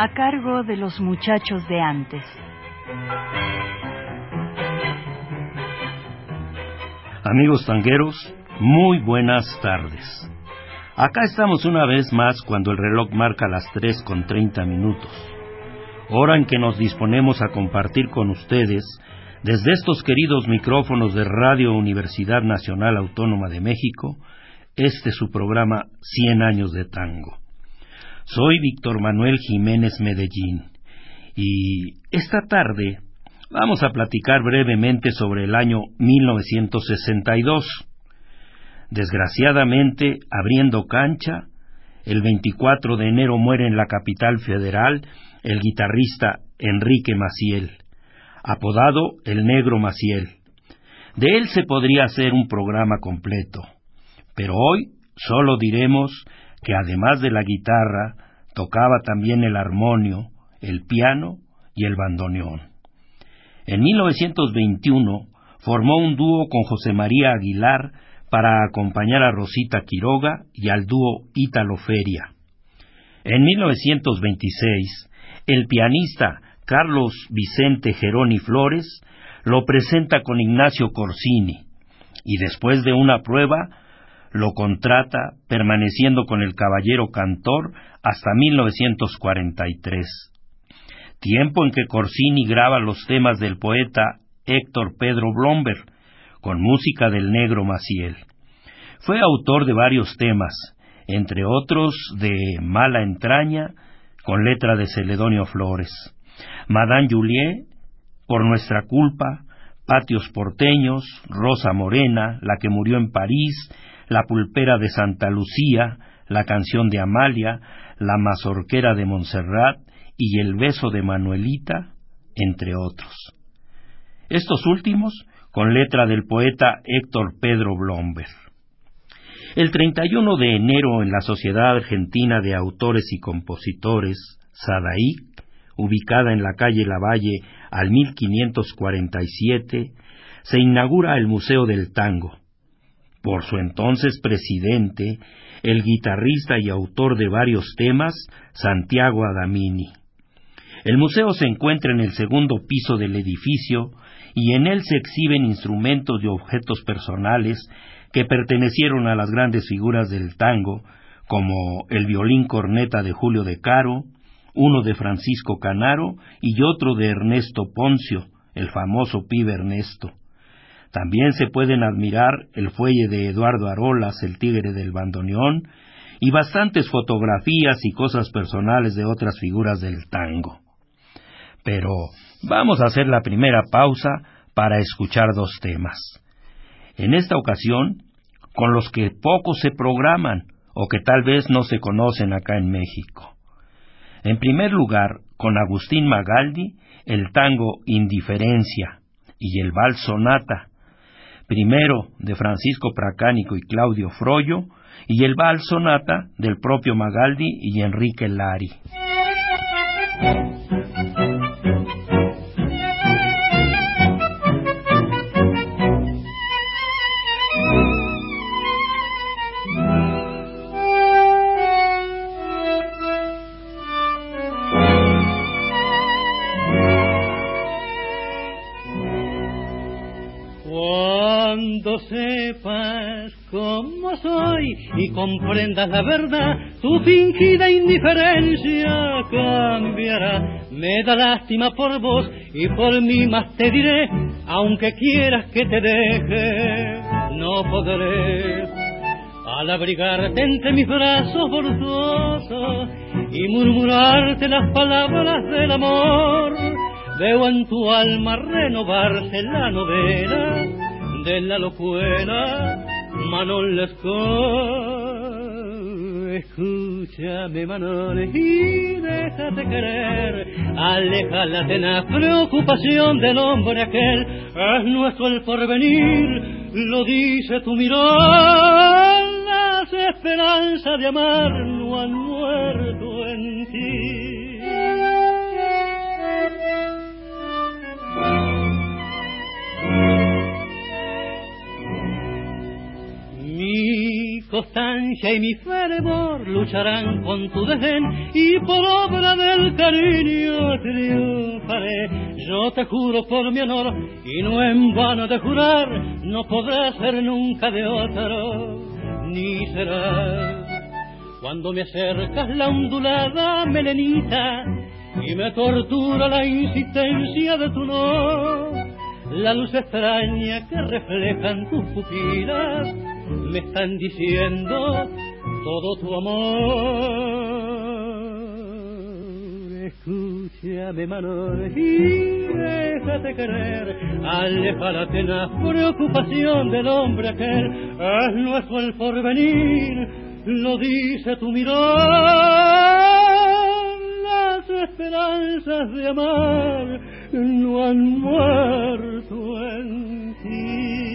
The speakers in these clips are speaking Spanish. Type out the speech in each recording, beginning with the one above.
A cargo de los muchachos de antes. Amigos tangueros, muy buenas tardes. Acá estamos una vez más cuando el reloj marca las tres con treinta minutos, hora en que nos disponemos a compartir con ustedes, desde estos queridos micrófonos de Radio Universidad Nacional Autónoma de México, este su programa Cien años de tango. Soy Víctor Manuel Jiménez Medellín y esta tarde vamos a platicar brevemente sobre el año 1962. Desgraciadamente, abriendo cancha, el 24 de enero muere en la capital federal el guitarrista Enrique Maciel, apodado el Negro Maciel. De él se podría hacer un programa completo, pero hoy solo diremos que además de la guitarra, tocaba también el armonio, el piano y el bandoneón. En 1921 formó un dúo con José María Aguilar para acompañar a Rosita Quiroga y al dúo Ítalo Feria. En 1926, el pianista Carlos Vicente Geroni Flores lo presenta con Ignacio Corsini y después de una prueba lo contrata permaneciendo con el caballero cantor hasta 1943, tiempo en que Corsini graba los temas del poeta Héctor Pedro Blomberg, con música del negro Maciel. Fue autor de varios temas, entre otros de Mala Entraña, con letra de Celedonio Flores, Madame Juliet, Por nuestra culpa, Patios porteños, Rosa Morena, La que murió en París, La pulpera de Santa Lucía, La canción de Amalia, la mazorquera de Montserrat y el beso de Manuelita, entre otros. Estos últimos con letra del poeta Héctor Pedro Blomberg. El 31 de enero en la Sociedad Argentina de Autores y Compositores, SADAIC, ubicada en la calle Lavalle al 1547, se inaugura el Museo del Tango. Por su entonces presidente, el guitarrista y autor de varios temas, Santiago Adamini. El museo se encuentra en el segundo piso del edificio y en él se exhiben instrumentos y objetos personales que pertenecieron a las grandes figuras del tango, como el violín corneta de Julio de Caro, uno de Francisco Canaro y otro de Ernesto Poncio, el famoso pibe Ernesto. También se pueden admirar el fuelle de Eduardo Arolas, el tigre del bandoneón, y bastantes fotografías y cosas personales de otras figuras del tango. Pero vamos a hacer la primera pausa para escuchar dos temas. En esta ocasión, con los que poco se programan o que tal vez no se conocen acá en México. En primer lugar, con Agustín Magaldi, el tango Indiferencia y el vals Sonata, primero de Francisco Pracánico y Claudio Froyo, y el Val Sonata del propio Magaldi y Enrique Lari. Comprendas la verdad, tu fingida indiferencia cambiará. Me da lástima por vos y por mí más te diré, aunque quieras que te deje, no podré. Al abrigarte entre mis brazos forzosos y murmurarte las palabras del amor, veo en tu alma renovarse la novela de la locura Manon Lescaut, Escúchame, Manole, y déjate querer. Aleja la tenaz preocupación del hombre aquel. Es nuestro el porvenir, lo dice tu mirón. Las esperanzas de amar no han muerto y mi fervor lucharán con tu desdén y por obra del cariño triunfaré. Yo te juro por mi honor y no en vano de jurar, no podré ser nunca de otro, ni será. Cuando me acercas la ondulada melenita y me tortura la insistencia de tu no, la luz extraña que reflejan tus pupilas me están diciendo todo tu amor. Escúchame, Manol, y déjate querer. Aleja la preocupación del hombre aquel. Es nuestro el porvenir, lo dice tu mirar. Las esperanzas de amar no han muerto en ti.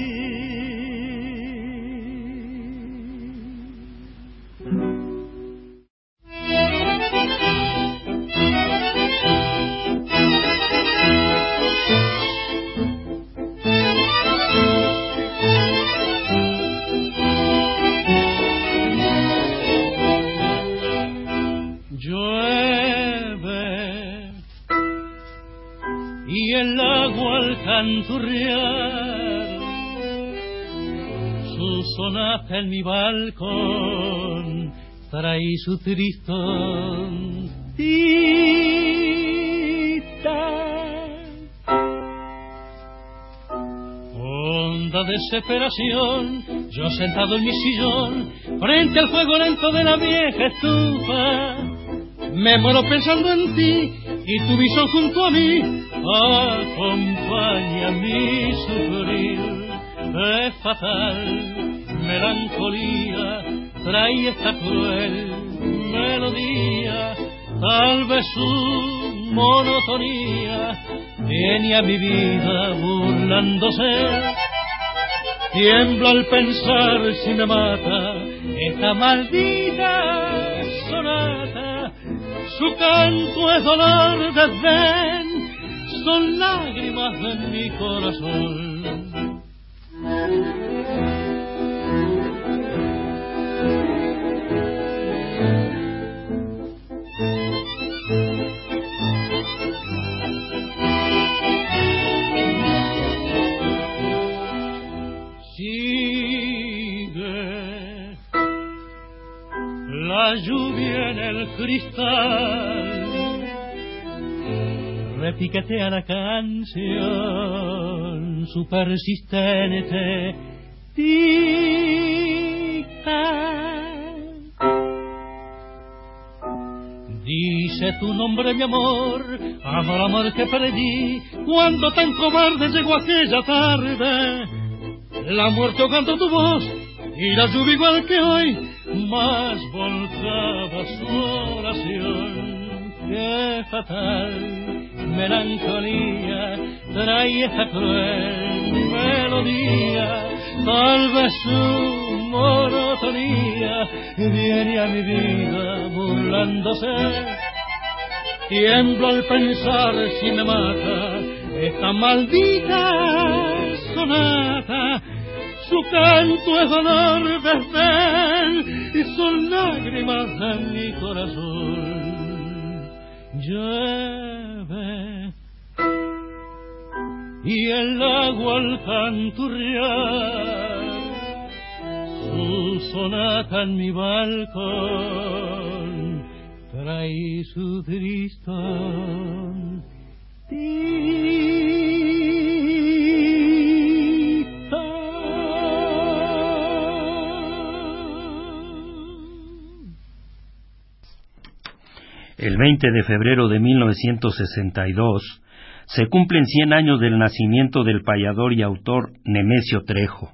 Llueve y el agua al canturrear su sonata en mi balcón trae su tristón Honda desesperación, yo sentado en mi sillón, frente al fuego lento de la vieja estufa, me muero pensando en ti y tu visón junto a mí acompaña mi sufrir. Es fatal, melancolía, trae esta cruel melodía, tal vez su monotonía viene a mi vida burlándose. Tiemblo al pensar si me mata esta maldita. Su canto es dolor de ven, son lágrimas de mi corazón. Repiquetea la canción, su persistente tic-tac. Dice tu nombre, mi amor, amor, amor que perdí, cuando tan cobarde llegó aquella tarde. La muerte ahogando tu voz y la lluvia igual que hoy, más volcaba su oración. Qué fatal melancolía trae esta cruel melodía, tal vez su monotonía viene a mi vida burlándose. Tiemblo al pensar si me mata esta maldita sonata. Su canto es dolor desdén y son lágrimas en mi corazón. Y el agua al canturrear su sonata en mi balcón trae su tristón. El 20 de febrero de 1962 se cumplen 100 años del nacimiento del payador y autor Nemesio Trejo,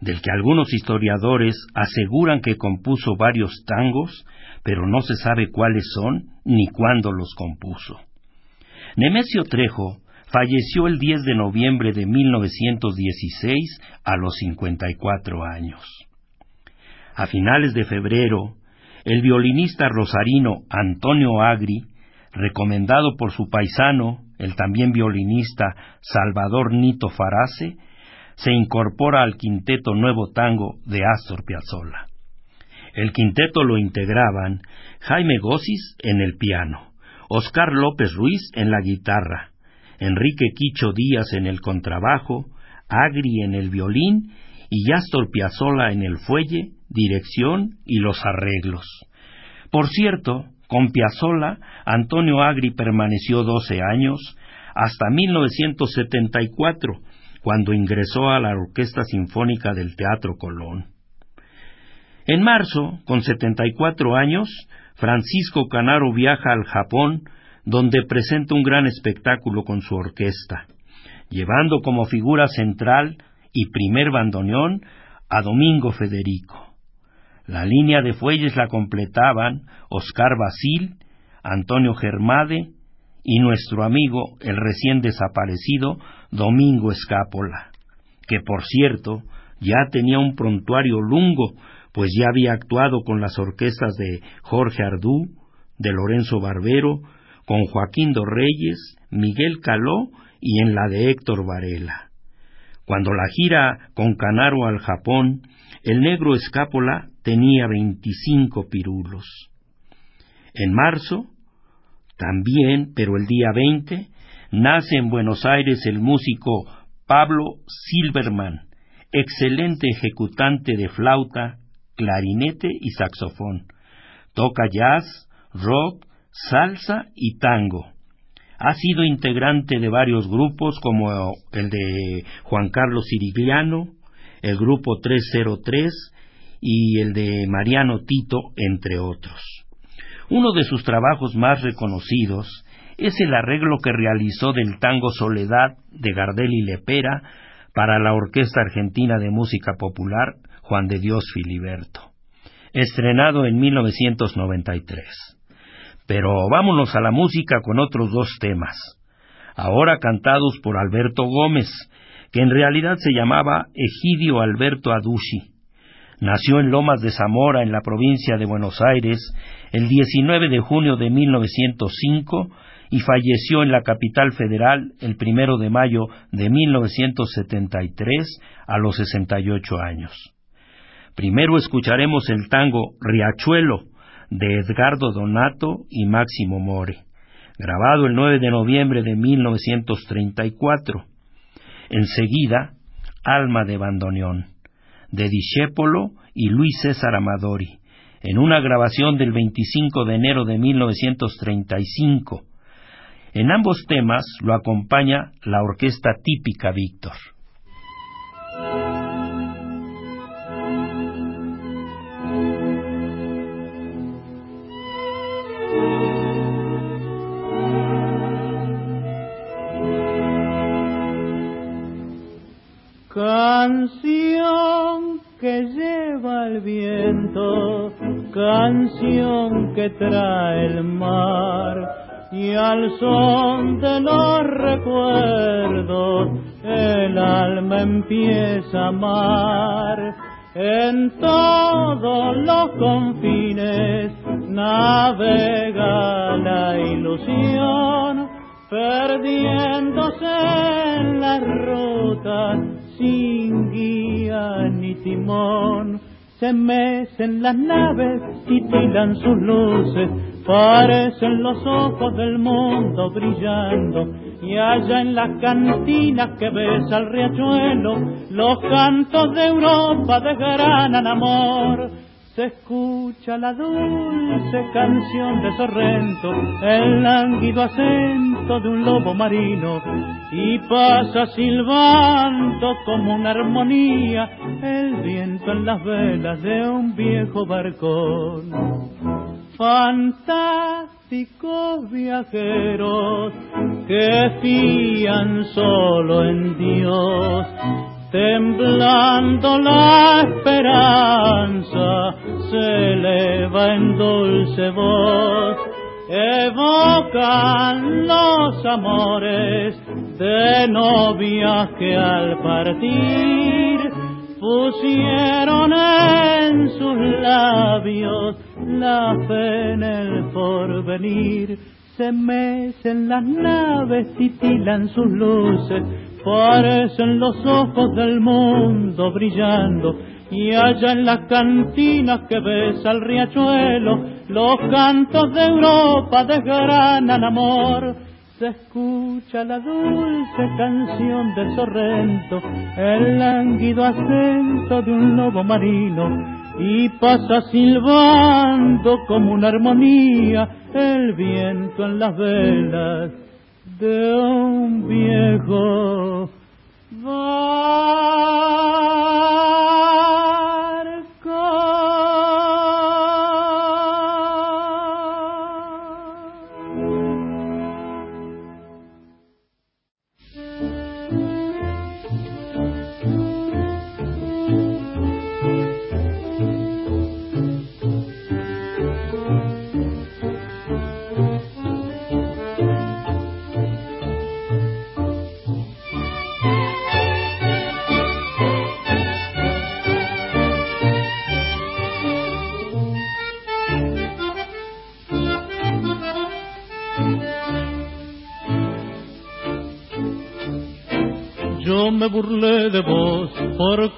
del que algunos historiadores aseguran que compuso varios tangos, pero no se sabe cuáles son ni cuándo los compuso. Nemesio Trejo falleció el 10 de noviembre de 1916 a los 54 años. A finales de febrero, el violinista rosarino Antonio Agri, recomendado por su paisano, el también violinista Salvador Nito Farase, se incorpora al quinteto Nuevo Tango de Astor Piazzolla. El quinteto lo integraban Jaime Gossis en el piano, Oscar López Ruiz en la guitarra, Enrique Quicho Díaz en el contrabajo, Agri en el violín y Astor Piazzolla en el fuelle, dirección y los arreglos. Por cierto, con Piazzolla, Antonio Agri permaneció doce años, hasta 1974, cuando ingresó a la Orquesta Sinfónica del Teatro Colón. En marzo, con 74 años, Francisco Canaro viaja al Japón, donde presenta un gran espectáculo con su orquesta, llevando como figura central y primer bandoneón a Domingo Federico. La línea de fuelles la completaban Oscar Basil, Antonio Germade y nuestro amigo, el recién desaparecido Domingo Escápola, que por cierto ya tenía un prontuario lungo pues ya había actuado con las orquestas de Jorge Ardú, de Lorenzo Barbero, con Joaquín dos Reyes, Miguel Caló y en la de Héctor Varela. Cuando la gira con Canaro al Japón, el negro Escápola tenía veinticinco pirulos. En marzo, también, pero el día veinte, nace en Buenos Aires el músico Pablo Silverman, excelente ejecutante de flauta, clarinete y saxofón. Toca jazz, rock, salsa y tango. Ha sido integrante de varios grupos como el de Juan Carlos Sirigliano, el grupo 303 y el de Mariano Tito, entre otros. Uno de sus trabajos más reconocidos es el arreglo que realizó del tango Soledad de Gardel y Lepera para la Orquesta Argentina de Música Popular Juan de Dios Filiberto, estrenado en 1993. Pero vámonos a la música con otros dos temas, ahora cantados por Alberto Gómez, que en realidad se llamaba Egidio Alberto Adushi. Nació en Lomas de Zamora, en la provincia de Buenos Aires, el 19 de junio de 1905 y falleció en la capital federal el primero de mayo de 1973 a los 68 años. Primero escucharemos el tango Riachuelo de Edgardo Donato y Máximo More, grabado el 9 de noviembre de 1934. Enseguida, Alma de Bandoneón, de Discépolo y Luis César Amadori, en una grabación del 25 de enero de 1935. En ambos temas lo acompaña la orquesta típica Víctor. Canción que lleva el viento, canción que trae el mar, y al son de los recuerdos el alma empieza a amar. En todos los confines navega la ilusión, perdiéndose en las sin guía ni timón. Se mecen las naves y tiran sus luces, parecen los ojos del mundo brillando. Y allá en las cantinas que besa el riachuelo, los cantos de Europa desgranan amor se escucha la dulce canción de Sorrento, el lánguido acento de un lobo marino, y pasa silbando como una armonía el viento en las velas de un viejo barcón. Fantásticos viajeros que fían solo en Dios temblando la esperanza, se eleva en dulce voz, evocan los amores de novias que al partir pusieron en sus labios la fe en el porvenir. Se mecen las naves, titilan sus luces, parecen los ojos del mundo brillando. Y allá en las cantinas que besa el riachuelo, los cantos de Europa desgranan amor se escucha la dulce canción de Sorrento, el lánguido acento de un lobo marino, y pasa silbando como una armonía el viento en las velas de un viejo me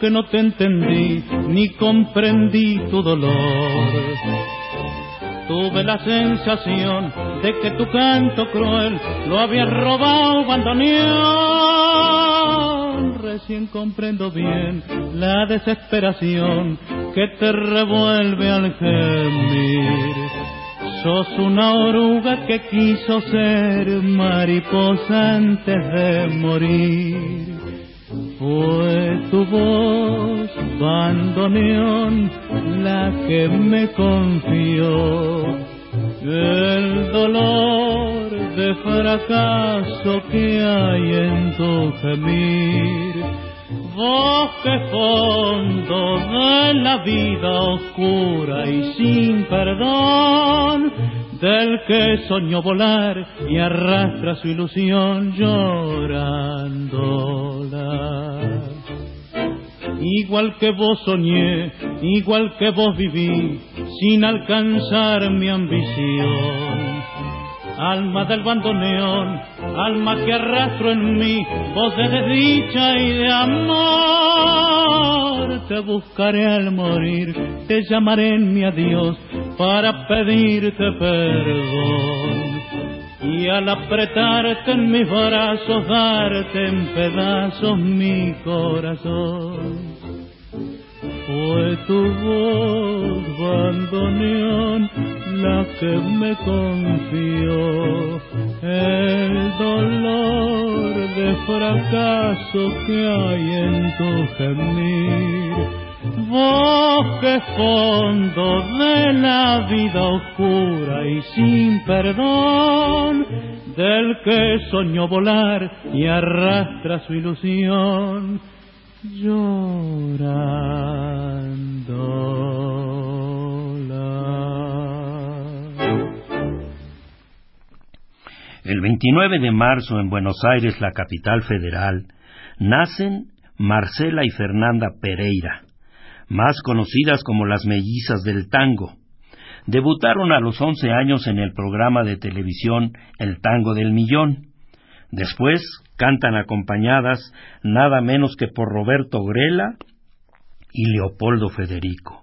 porque no te entendí ni comprendí tu dolor. Tuve la sensación de que tu canto cruel lo había robado bandoneón. Recién comprendo bien la desesperación que te revuelve al gemir. Sos una oruga que quiso ser mariposa antes de morir. Fue tu voz, bandoneón, la que me confió el dolor de fracaso que hay en tu gemir. Bosque fondo de la vida oscura y sin perdón, del que soñó volar y arrastra su ilusión llorándola. Igual que vos soñé, igual que vos viví, sin alcanzar mi ambición. Alma del bandoneón, alma que arrastro en mí, voz de desdicha y de amor. Te buscaré al morir, te llamaré en mi adiós para pedirte perdón y al apretarte en mis brazos darte en pedazos mi corazón. Fue tu voz, bandoneón, la que me confió el dolor de fracaso que hay en tu gemir bosque fondo de la vida oscura y sin perdón, del que soñó volar y arrastra su ilusión. El 29 de marzo en Buenos Aires, la capital federal, nacen Marcela y Fernanda Pereira, más conocidas como las mellizas del tango. Debutaron a los once años en el programa de televisión El Tango del Millón. Después cantan acompañadas nada menos que por Roberto Grela y Leopoldo Federico,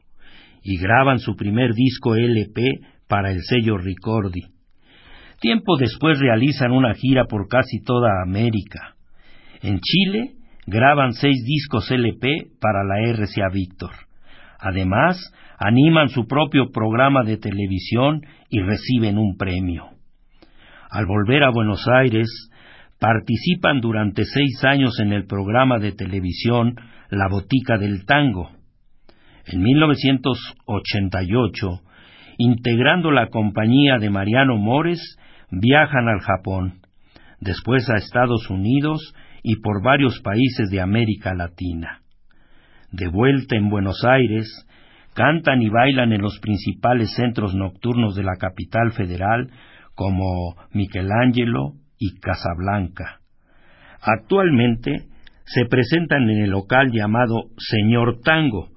y graban su primer disco LP para el sello Ricordi. Tiempo después realizan una gira por casi toda América. En Chile graban seis discos LP para la RCA Víctor. Además, animan su propio programa de televisión y reciben un premio. Al volver a Buenos Aires, participan durante seis años en el programa de televisión La Botica del Tango. En 1988, integrando la compañía de Mariano Mores, viajan al Japón, después a Estados Unidos y por varios países de América Latina. De vuelta en Buenos Aires, cantan y bailan en los principales centros nocturnos de la capital federal como Michelangelo y Casablanca. Actualmente se presentan en el local llamado Señor Tango,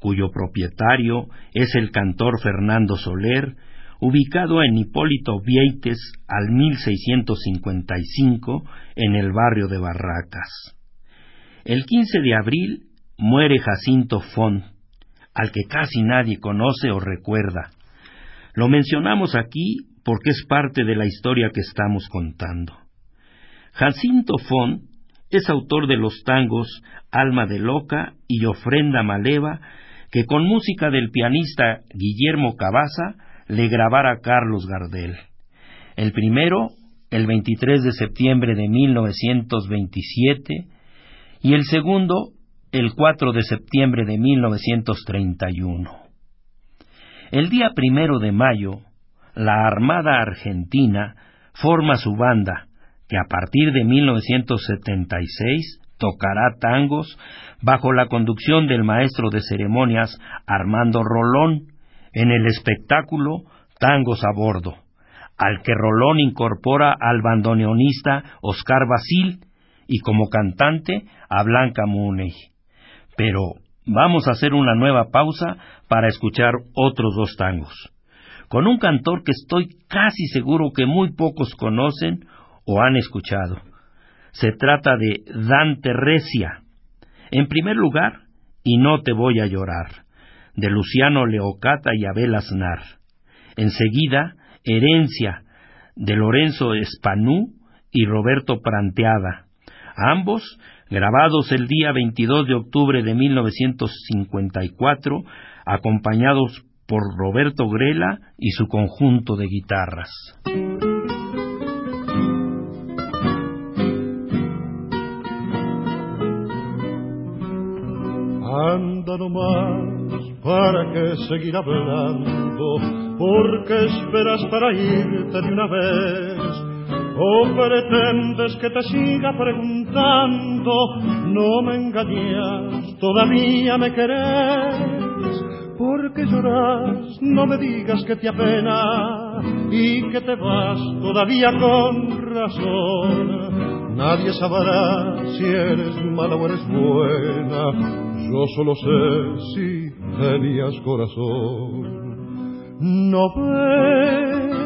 cuyo propietario es el cantor Fernando Soler, ubicado en Hipólito Vieites al 1655 en el barrio de Barracas. El 15 de abril muere Jacinto Font, al que casi nadie conoce o recuerda. Lo mencionamos aquí porque es parte de la historia que estamos contando. Jacinto Font es autor de los tangos Alma de Loca y Ofrenda Maleva, que con música del pianista Guillermo Cabaza le grabara Carlos Gardel. El primero, el 23 de septiembre de 1927, y el segundo, el 4 de septiembre de 1931. El día primero de mayo, la Armada Argentina forma su banda, que a partir de 1976 tocará tangos bajo la conducción del maestro de ceremonias Armando Rolón en el espectáculo Tangos a Bordo, al que Rolón incorpora al bandoneonista Oscar Basil y como cantante a Blanca Muney. Pero vamos a hacer una nueva pausa para escuchar otros dos tangos, con un cantor que estoy casi seguro que muy pocos conocen o han escuchado. Se trata de Dante Recia. En primer lugar, Y no te voy a llorar, de Luciano Leocata y Abel Aznar. Enseguida, Herencia, de Lorenzo Espanú y Roberto Pranteada. Ambos grabados el día 22 de octubre de 1954, acompañados por Roberto Grela y su conjunto de guitarras. Anda nomás, ¿para qué seguir hablando? porque esperas para irte de una vez? ¿O pretendes que te siga preguntando? No me engañas, todavía me querés. Porque lloras, no me digas que te apena y que te vas todavía con razón. Nadie sabrá si eres mala o eres buena yo solo sé si tenías corazón. No ves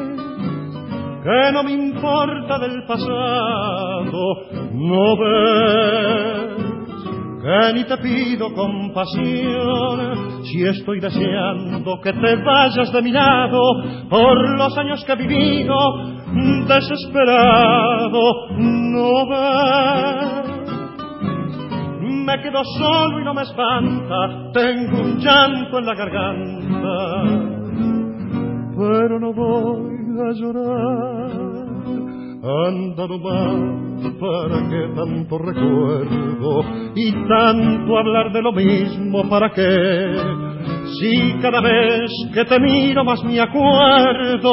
que no me importa del pasado, no ves que ni te pido compasión. Si estoy deseando que te vayas de mi lado por los años que he vivido desesperado, no ves. Me quedo solo y no me espanta, tengo un llanto en la garganta, pero no voy a llorar. Anda más, ¿para qué tanto recuerdo y tanto hablar de lo mismo? ¿Para qué? Si cada vez que te miro más me acuerdo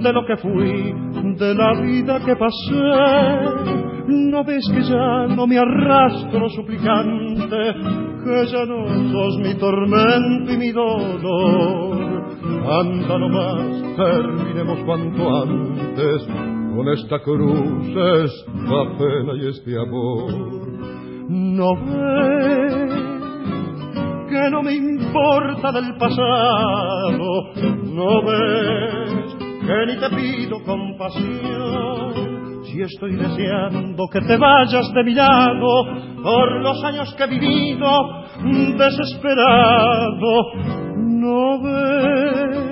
de lo que fui, de la vida que pasé ¿No ves que ya no me arrastro suplicante? Que ya no sos mi tormento y mi dolor. Anda nomás, terminemos cuanto antes con esta cruz, esta pena y este amor. ¿No ves que no me importa del pasado? ¿No ves que ni te pido compasión? si estoy deseando que te vayas de mi lado por los años que he vivido desesperado. No ves,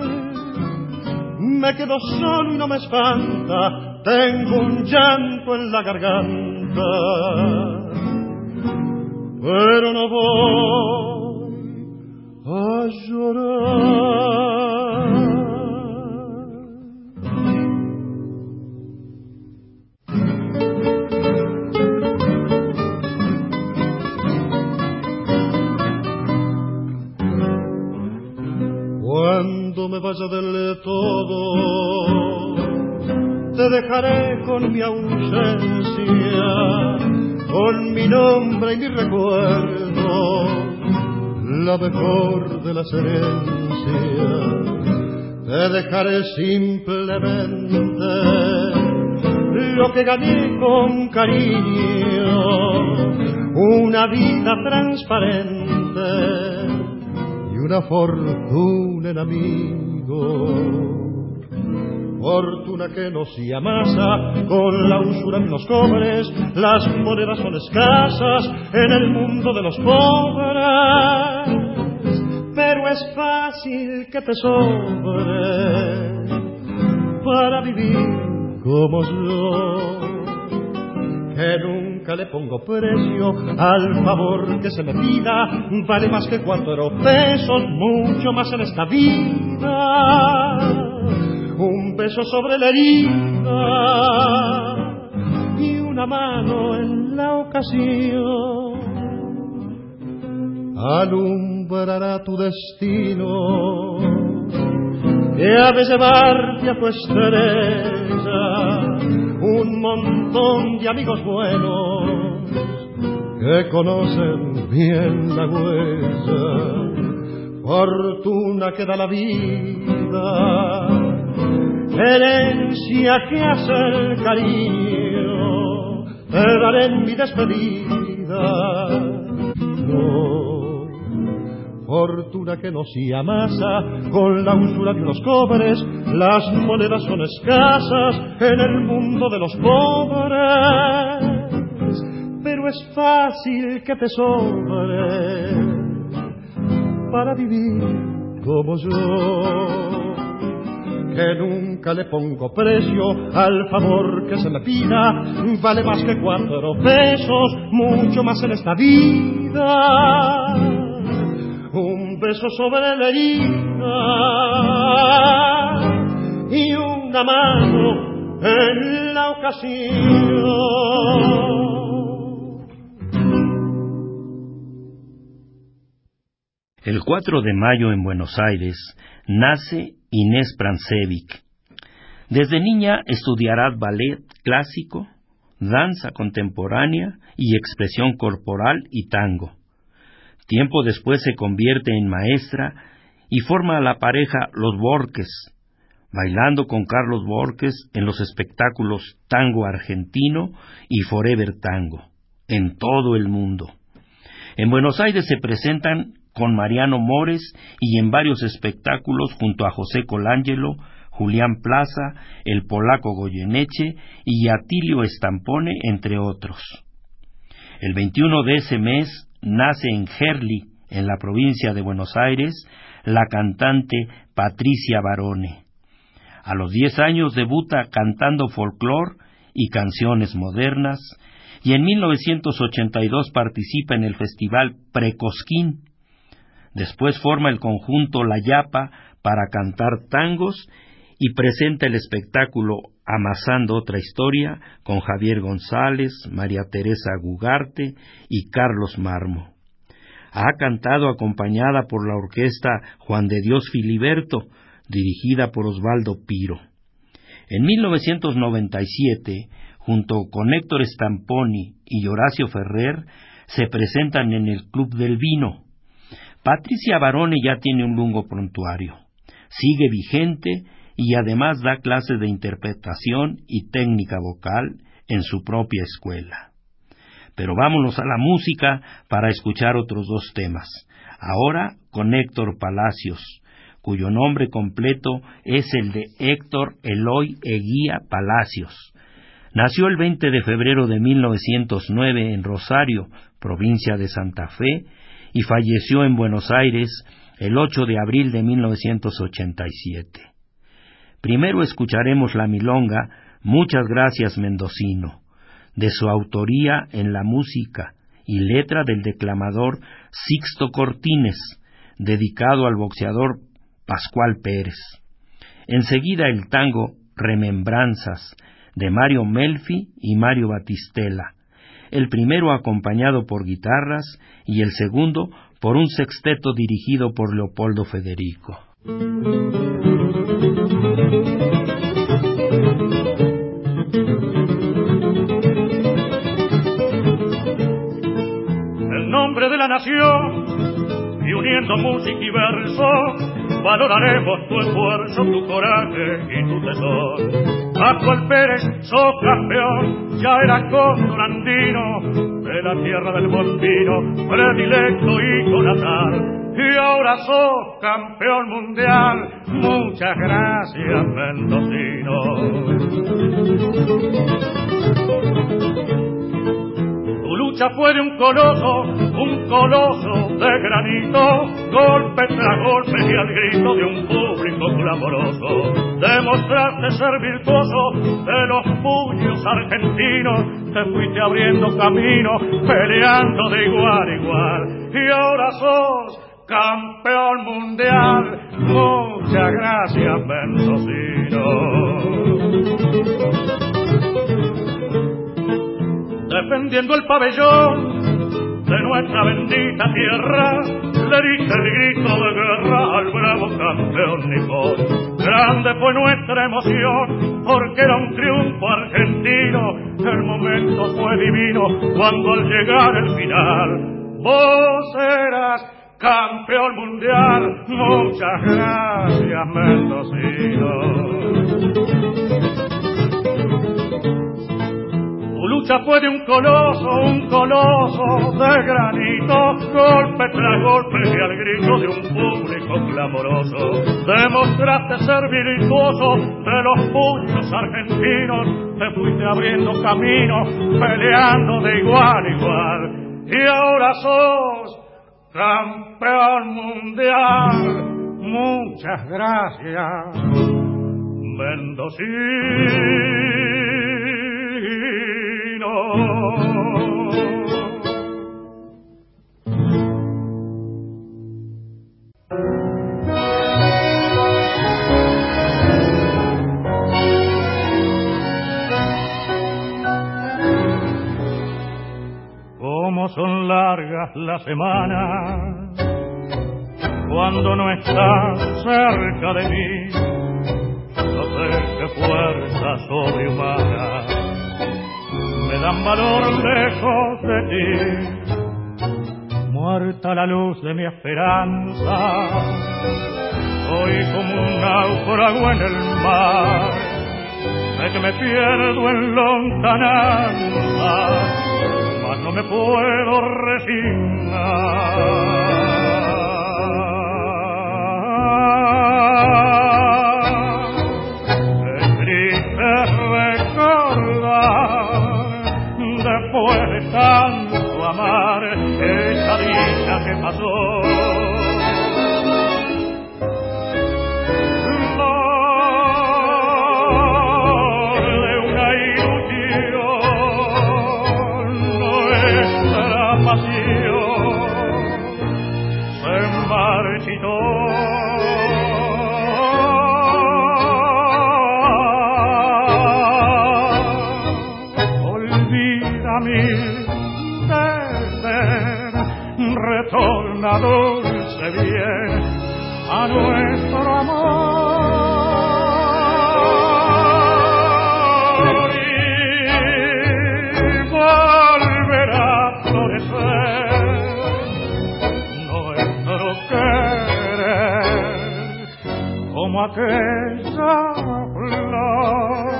me quedo solo y no me espanta, tengo un llanto en la garganta, pero no voy a llorar. me vaya del todo, te dejaré con mi ausencia, con mi nombre y mi recuerdo. la mejor de las herencias. Te dejaré simplemente lo que gané con cariño, una vida transparente y una fortuna en amigos fortuna que nos amasa con la usura de los cobres, las monedas son escasas en el mundo de los pobres, pero es fácil que te sobre para vivir como yo, que nunca le pongo precio al favor que se me pida, vale más que cuatro pesos, mucho más en esta vida un beso sobre la herida y una mano en la ocasión. Alumbrará tu destino y ha de llevarte a tu estrella. Un montón de amigos buenos que conocen bien la huella. Fortuna que da la vida herencia que hace el cariño, te daré en mi despedida. No, fortuna que nos amasa con la usura de los cobres, las monedas son escasas en el mundo de los pobres, pero es fácil que te sobre para vivir como yo que nunca le pongo precio al favor que se me pida, vale más que cuatro pesos, mucho más en esta vida. Un beso sobre la herida y una mano en la ocasión. El 4 de mayo en Buenos Aires nace Inés Prancevic. Desde niña estudiará ballet clásico, danza contemporánea y expresión corporal y tango. Tiempo después se convierte en maestra y forma la pareja Los Borques, bailando con Carlos Borques en los espectáculos Tango Argentino y Forever Tango, en todo el mundo. En Buenos Aires se presentan con Mariano Mores y en varios espectáculos junto a José Colangelo, Julián Plaza, el polaco Goyeneche y Atilio Estampone, entre otros. El 21 de ese mes nace en Gerli, en la provincia de Buenos Aires, la cantante Patricia Barone. A los 10 años debuta cantando folclore y canciones modernas, y en 1982 participa en el festival Precosquín, Después forma el conjunto La Yapa para cantar tangos y presenta el espectáculo Amasando otra historia con Javier González, María Teresa Gugarte y Carlos Marmo. Ha cantado acompañada por la orquesta Juan de Dios Filiberto, dirigida por Osvaldo Piro. En 1997, junto con Héctor Stamponi y Horacio Ferrer, se presentan en el Club del Vino, Patricia Barone ya tiene un lungo prontuario. Sigue vigente y además da clases de interpretación y técnica vocal en su propia escuela. Pero vámonos a la música para escuchar otros dos temas. Ahora con Héctor Palacios, cuyo nombre completo es el de Héctor Eloy Eguía Palacios. Nació el 20 de febrero de 1909 en Rosario, provincia de Santa Fe, y falleció en Buenos Aires el 8 de abril de 1987. Primero escucharemos la milonga Muchas gracias Mendocino, de su autoría en la música y letra del declamador Sixto Cortines, dedicado al boxeador Pascual Pérez. Enseguida el tango Remembranzas, de Mario Melfi y Mario Batistela, el primero acompañado por guitarras y el segundo por un sexteto dirigido por Leopoldo Federico. El nombre de la nación y uniendo música y verso, valoraremos tu esfuerzo, tu coraje y tu tesoro. Actual Pérez, sos campeón, ya era cóndor andino, de la tierra del buen vino, predilecto y natal y ahora sos campeón mundial. Muchas gracias, mendocino. Lucha fue de un coloso, un coloso de granito, golpe tras golpe y al grito de un público clamoroso. Demostraste ser virtuoso de los puños argentinos, te fuiste abriendo camino, peleando de igual a igual. Y ahora sos campeón mundial. Muchas gracias, Mendocino. Defendiendo el pabellón de nuestra bendita tierra, le diste el grito de guerra al bravo campeón nipón. Grande fue nuestra emoción, porque era un triunfo argentino. El momento fue divino cuando al llegar el final, vos eras campeón mundial. Muchas gracias, Mendocino. Lucha fue de un coloso, un coloso de granito, golpe tras golpe y al grito de un público clamoroso. Demostraste ser virtuoso de los puños argentinos, te fuiste abriendo camino, peleando de igual a igual. Y ahora sos campeón mundial. Muchas gracias, Mendocino. Son largas las semanas cuando no estás cerca de mí. No sé qué fuerza sobrehumana me dan valor lejos de ti. Muerta la luz de mi esperanza, soy como un náufrago en el mar, sé que me pierdo en lontananza no me puedo resignar. Amar, esa dicha que pasó. A nuestro amor. Y volverá a florecer. Nuestro querer como aquella flor.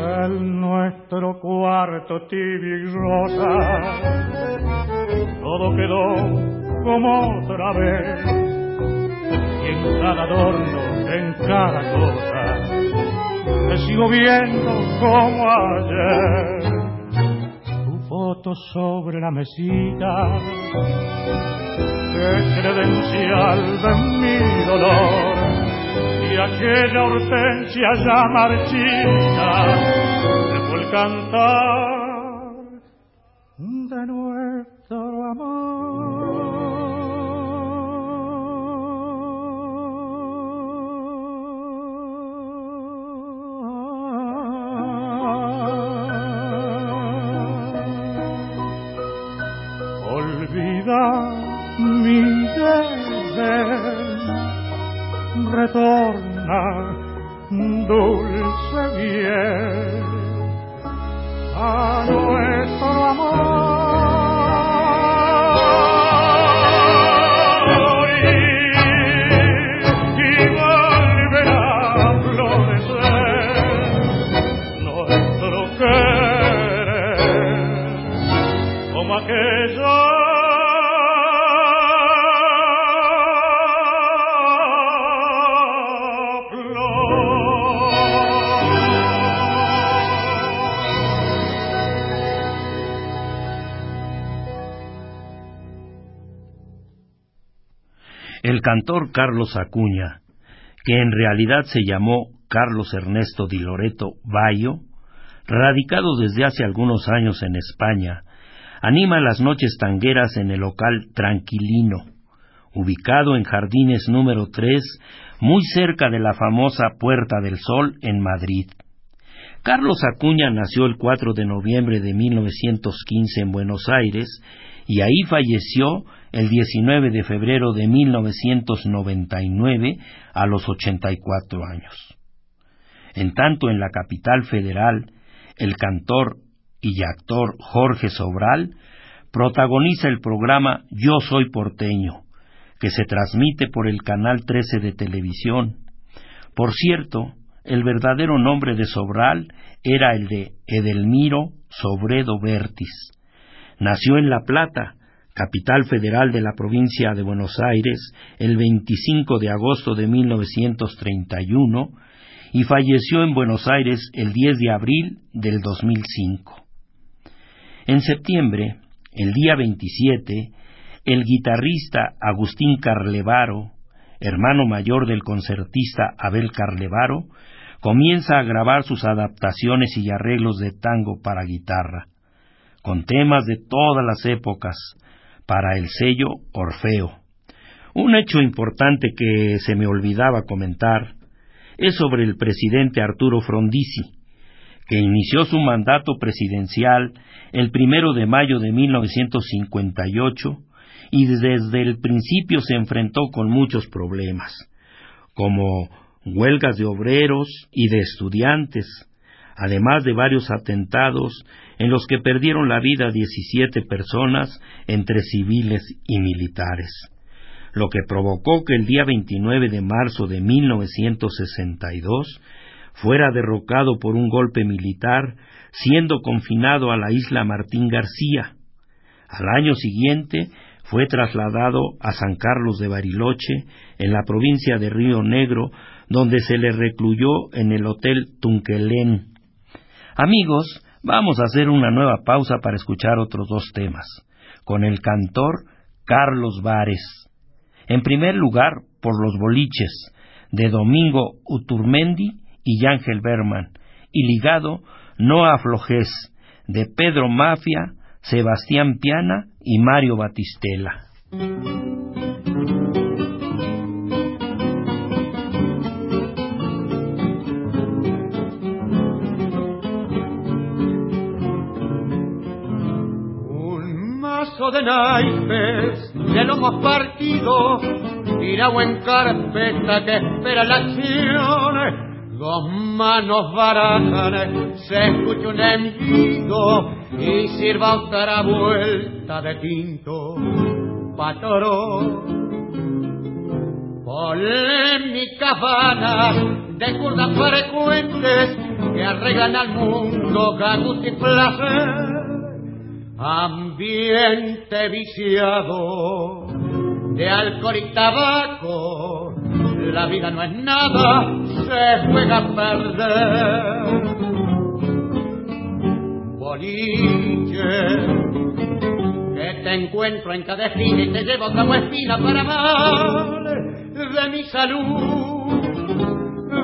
En nuestro cuarto tibio y rosa todo quedó como otra vez. Y en cada adorno, en cada cosa, me sigo viendo como ayer. Tu foto sobre la mesita, que credencial de mi dolor. Y aquella hortensia ya marchita, dejó el cantar cantor Carlos Acuña, que en realidad se llamó Carlos Ernesto Di Loreto Bayo, radicado desde hace algunos años en España, anima las noches tangueras en el local Tranquilino, ubicado en Jardines número 3, muy cerca de la famosa Puerta del Sol en Madrid. Carlos Acuña nació el 4 de noviembre de 1915 en Buenos Aires y ahí falleció el 19 de febrero de 1999 a los 84 años. En tanto, en la capital federal, el cantor y actor Jorge Sobral protagoniza el programa Yo Soy Porteño, que se transmite por el canal 13 de televisión. Por cierto, el verdadero nombre de Sobral era el de Edelmiro Sobredo Vértiz. Nació en La Plata, capital federal de la provincia de Buenos Aires, el 25 de agosto de 1931 y falleció en Buenos Aires el 10 de abril del 2005. En septiembre, el día 27, el guitarrista Agustín Carlevaro, hermano mayor del concertista Abel Carlevaro, comienza a grabar sus adaptaciones y arreglos de tango para guitarra, con temas de todas las épocas, para el sello Orfeo. Un hecho importante que se me olvidaba comentar es sobre el presidente Arturo Frondizi, que inició su mandato presidencial el primero de mayo de 1958 y desde el principio se enfrentó con muchos problemas, como huelgas de obreros y de estudiantes, además de varios atentados en los que perdieron la vida 17 personas entre civiles y militares, lo que provocó que el día 29 de marzo de 1962 fuera derrocado por un golpe militar, siendo confinado a la isla Martín García. Al año siguiente fue trasladado a San Carlos de Bariloche, en la provincia de Río Negro, donde se le recluyó en el Hotel Tunquelén. Amigos, Vamos a hacer una nueva pausa para escuchar otros dos temas, con el cantor Carlos Vares. En primer lugar, por los boliches, de Domingo Uturmendi y Ángel Berman, y ligado No aflojes, de Pedro Mafia, Sebastián Piana y Mario Batistela. De naipes de lomo partido, tirado en carpeta que espera la acción. Dos manos barajan, se escucha un envido y sirva otra vuelta de tinto patoro. Polémicas vanas de curdas frecuentes que arreglan al mundo con y placer ambiente viciado de alcohol y tabaco, la vida no es nada, se juega a perder. Boliche, que te encuentro en cada esquina y te llevo como espina para mal de mi salud.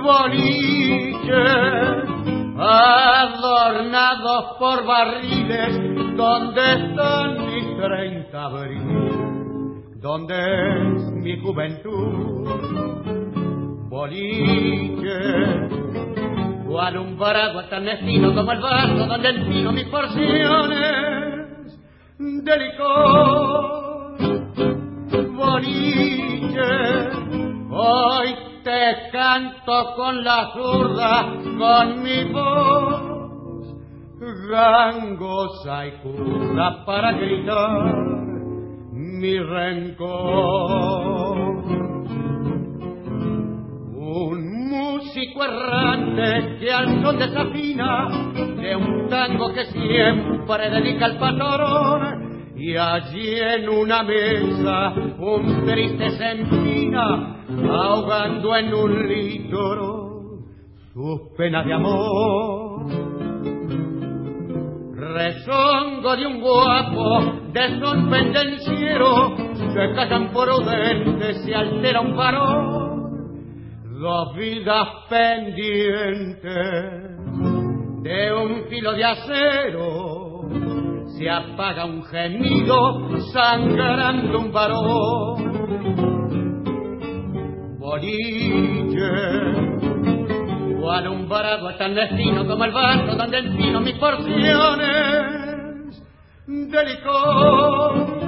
Boliche, adornados por barriles ¿Dónde están mis treinta abril? ¿Dónde es mi juventud? Boliche, o alumbrado tan destino como el vaso donde empino mis porciones de licor. Boliche, hoy te canto con la zurda, con mi voz gangosa y curda para gritar mi rencor. Un músico errante que al son desafina de un tango que siempre dedica al patrón y allí en una mesa un triste se empina ahogando en un litro sus penas de amor. Rezongo de un guapo, de pendenciero, se casan por udente, se altera un varón. Dos vidas pendientes de un filo de acero, se apaga un gemido sangrando un varón. Boliche alumbrado tan destino como el barco donde empino mis porciones de licor.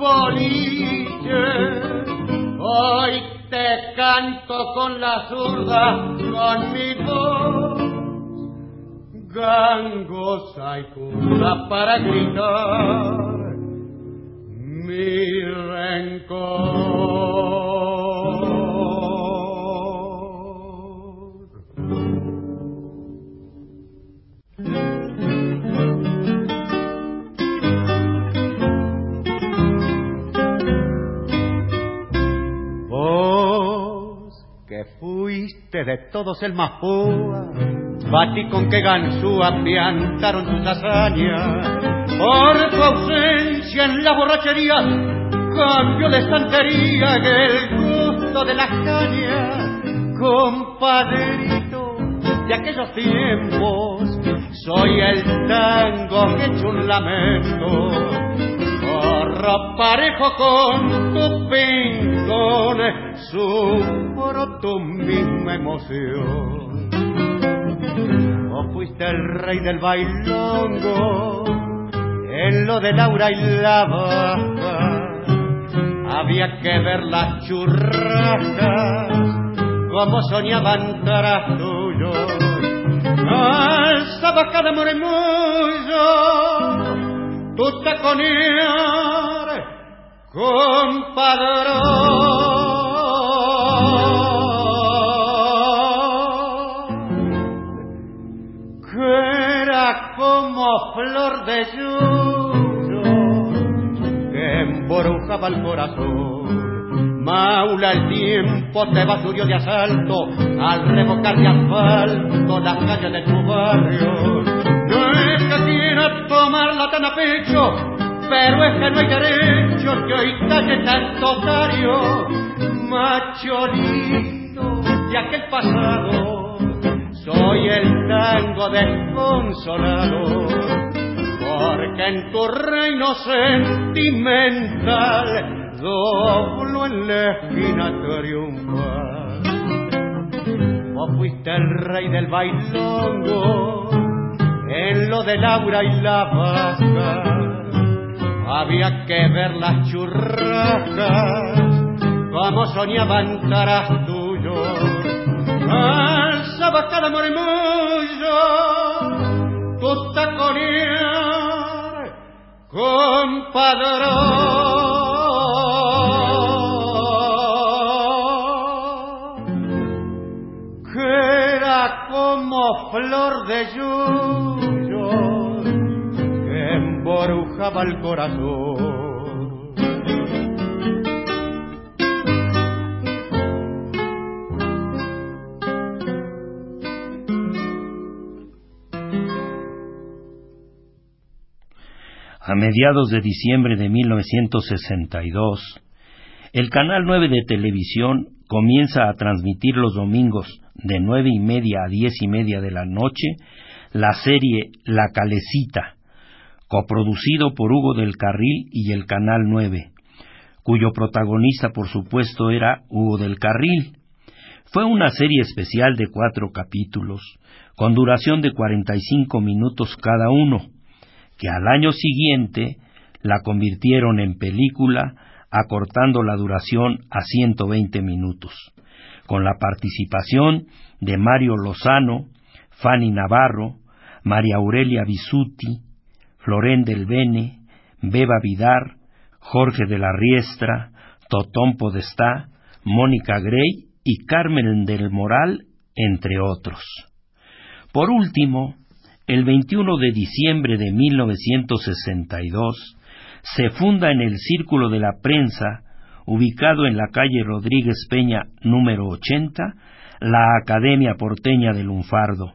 Boliche, hoy te canto con la zurda, con mi voz, gangosa y curda para gritar mi rencor. De todos el más púa, batí con que ganzúa piantaron tus hazañas, por tu ausencia en la borrachería, cambio de estantería el gusto de la caña, compadrito de aquellos tiempos, soy el tango que hecho un lamento, corro parejo con tu pincón sufro tu misma emoción. O fuiste el rey del bailongo, en lo de Laura y la baja, había que ver las churrascas, como soñaban tras tuyo. Alzaba cada tu taconear, compadrón. como flor de yuyo que embrujaba el corazón. Maula el tiempo te basurió de asalto al revocar de asfalto las calles de tu barrio. Quiera tomarla tan a pecho, pero es que no hay derecho que hoy calle tanto otario. Macholito de aquel pasado soy el tango desconsolado, porque en tu reino sentimental doblo en la esquina triunfal. Vos fuiste el rey del bailongo, en lo de Laura y la vasca, había que ver las churrascas, como soñaban caras tuyos. Alzaba cada murmullo tu taconear, compadrón, flor de que emborujaba el corazón. a mediados de diciembre de 1962, el Canal 9 de televisión comienza a transmitir los domingos de nueve y media a diez y media de la noche la serie La Calecita, coproducido por Hugo del Carril y el Canal 9, cuyo protagonista por supuesto era Hugo del Carril. Fue una serie especial de cuatro capítulos, con duración de 45 minutos cada uno, que al año siguiente la convirtieron en película acortando la duración a 120 minutos, con la participación de Mario Lozano, Fanny Navarro, María Aurelia Bisuti, Florén del Bene, Beba Vidar, Jorge de la Riestra, Totón Podestá, Mónica Grey y Carmen del Moral, entre otros. Por último, el 21 de diciembre de 1962, se funda en el Círculo de la Prensa, ubicado en la calle Rodríguez Peña número 80, la Academia Porteña del Lunfardo,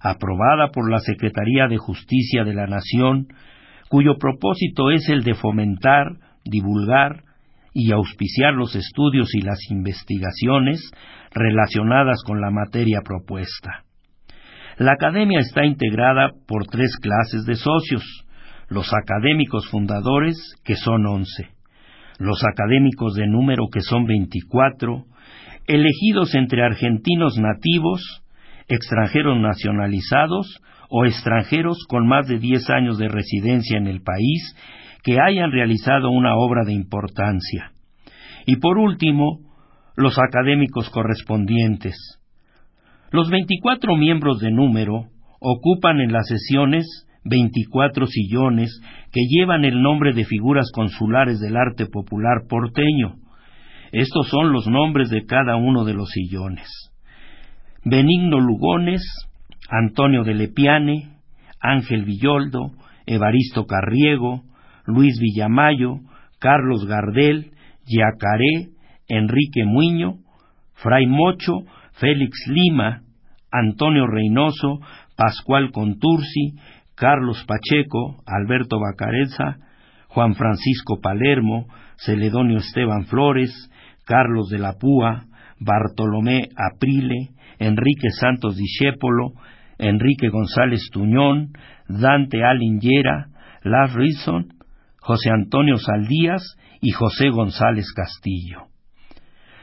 aprobada por la Secretaría de Justicia de la Nación, cuyo propósito es el de fomentar, divulgar y auspiciar los estudios y las investigaciones relacionadas con la materia propuesta. La academia está integrada por tres clases de socios, los académicos fundadores, que son once, los académicos de número, que son veinticuatro, elegidos entre argentinos nativos, extranjeros nacionalizados o extranjeros con más de diez años de residencia en el país que hayan realizado una obra de importancia. Y por último, los académicos correspondientes. Los veinticuatro miembros de número ocupan en las sesiones veinticuatro sillones que llevan el nombre de figuras consulares del arte popular porteño. Estos son los nombres de cada uno de los sillones. Benigno Lugones, Antonio de Lepiane, Ángel Villoldo, Evaristo Carriego, Luis Villamayo, Carlos Gardel, Yacaré, Enrique Muño, Fray Mocho, Félix Lima, Antonio Reynoso, Pascual Contursi, Carlos Pacheco, Alberto Bacareza, Juan Francisco Palermo, Celedonio Esteban Flores, Carlos de la Púa, Bartolomé Aprile, Enrique Santos Discépolo, Enrique González Tuñón, Dante Alingera, Lars Rison, José Antonio Saldías y José González Castillo.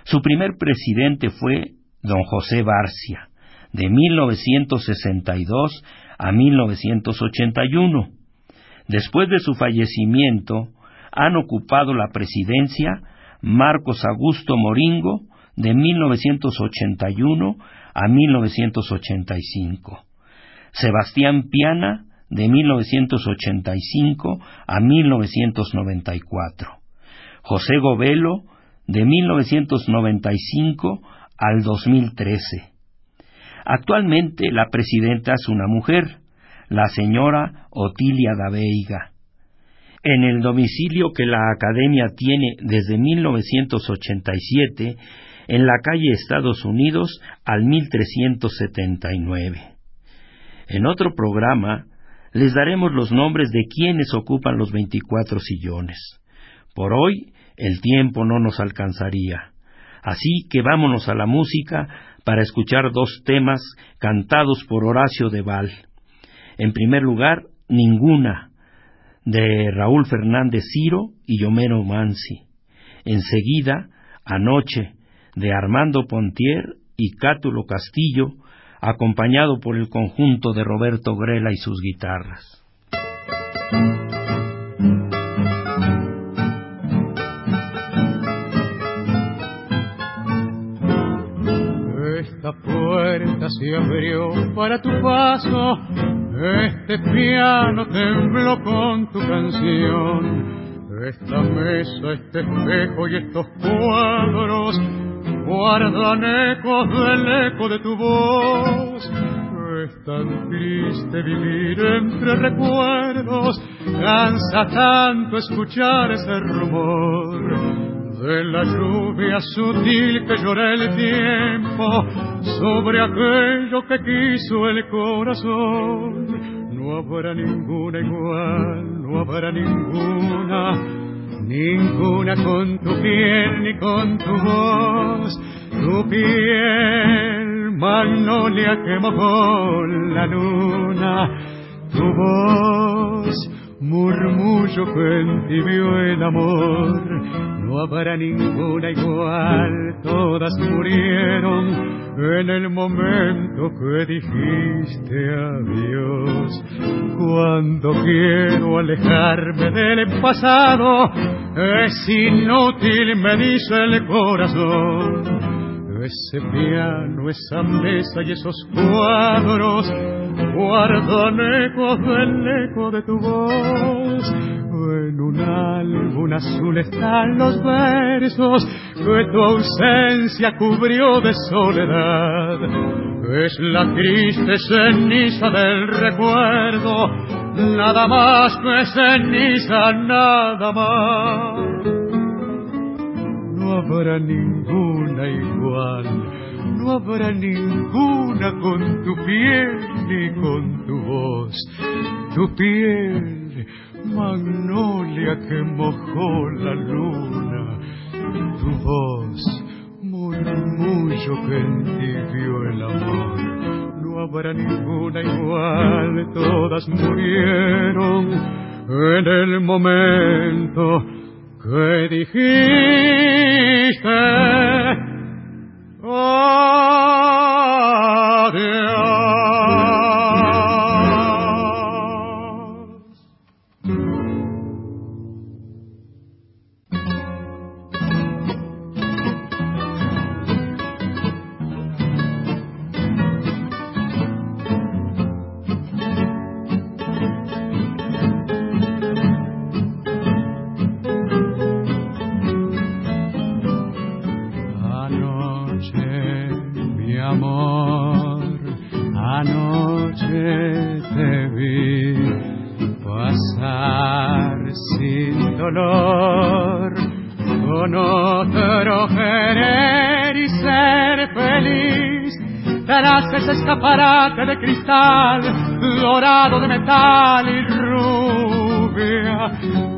Su primer presidente fue don José Barcia, de 1962 a 1981. Después de su fallecimiento, han ocupado la presidencia Marcos Augusto Moringo, de 1981 a 1985. Sebastián Piana, de 1985 a 1994. José Govelo, de 1995 al 2013. Actualmente la presidenta es una mujer, la señora Otilia Daveiga. En el domicilio que la Academia tiene desde 1987, en la calle Estados Unidos al 1379. En otro programa les daremos los nombres de quienes ocupan los 24 sillones. Por hoy el tiempo no nos alcanzaría. Así que vámonos a la música para escuchar dos temas cantados por Horacio de Val. En primer lugar, Ninguna, de Raúl Fernández Ciro y Yomero Mansi. Enseguida, Anoche, de Armando Pontier y Cátulo Castillo, acompañado por el conjunto de Roberto Grela y sus guitarras. Esta puerta se abrió para tu paso, este piano tembló con tu canción. Esta mesa, este espejo y estos cuadros guardan ecos del eco de tu voz. Es tan triste vivir entre recuerdos, cansa tanto escuchar ese rumor de la lluvia sutil que llora el tiempo sobre aquello que quiso el corazón. No habrá ninguna igual, no habrá ninguna ninguna con tu piel ni con tu voz, tu piel magnolia que con la luna, tu voz murmullo que entibió el amor, no habrá ninguna igual, todas murieron en el momento que dijiste adiós. Cuando quiero alejarme del pasado, es inútil, me dice el corazón. Ese piano, esa mesa y esos cuadros guardan ecos del eco de tu voz en un álbum azul están los versos que tu ausencia cubrió de soledad. Es la triste ceniza del recuerdo nada más que ceniza, nada más. No habrá ninguna igual, no habrá ninguna con tu piel ni con tu voz. Tu piel, magnolia que mojó la luna, tu voz, murmullo que en ti vio el amor no habrá ninguna igual, todas murieron en el momento que dijiste escaparate de metal y rubia.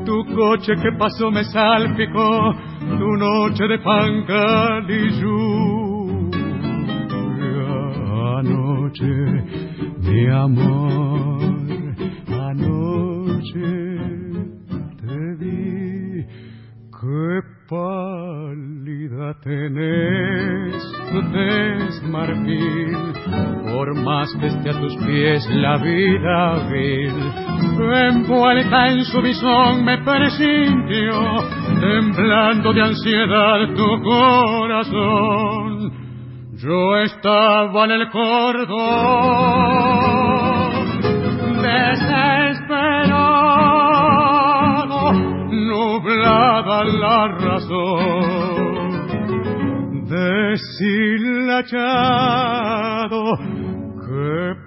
Tu coche que pasó me salpicó, tu noche de pan y lluvia. Anoche, mi amor, esté a tus pies la vida vil. Envuelta en su visón me presintió, temblando de ansiedad tu corazón. Yo estaba en el cordón, desesperado, nublada la razón deshilachado,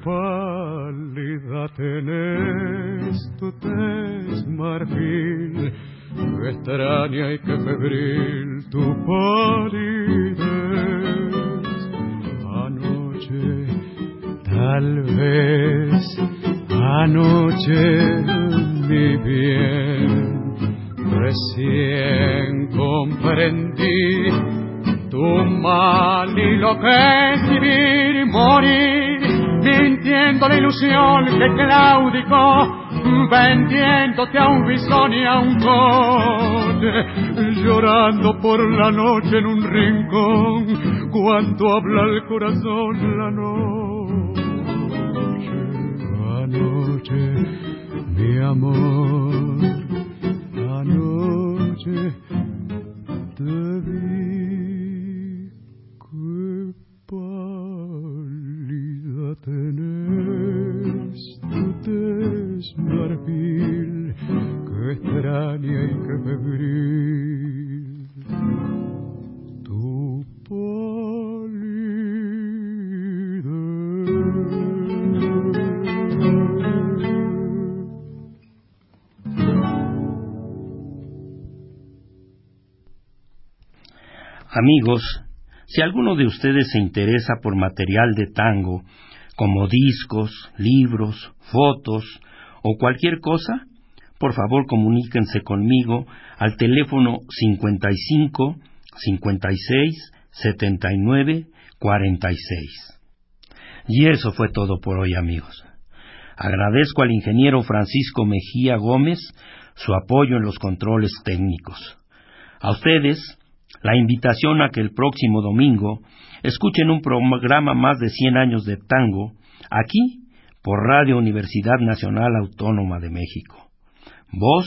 pálida tenés tu tez marfil, qué extraña y qué febril tu palidez. Anoche, tal vez, anoche, mi bien, recién comprendí tu mal y lo que es vivir morir, mintiendo la ilusión que claudicó, vendiéndote a un bisón y a un coche, llorando por la noche en un rincón, cuando habla el corazón la noche, anoche, mi amor, anoche te vi. Amigos, si alguno de ustedes se interesa por material de tango, como discos, libros, fotos o cualquier cosa, por favor comuníquense conmigo al teléfono 55 56 79 46. Y eso fue todo por hoy, amigos. Agradezco al ingeniero Francisco Mejía Gómez su apoyo en los controles técnicos. A ustedes, la invitación a que el próximo domingo escuchen un programa más de 100 años de tango aquí por Radio Universidad Nacional Autónoma de México. Voz,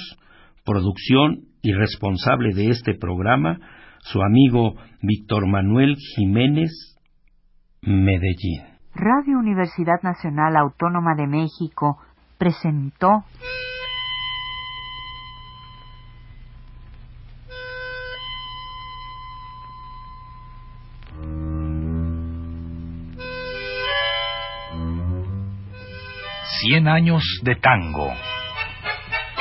producción y responsable de este programa, su amigo Víctor Manuel Jiménez, Medellín. Radio Universidad Nacional Autónoma de México presentó Cien años de tango.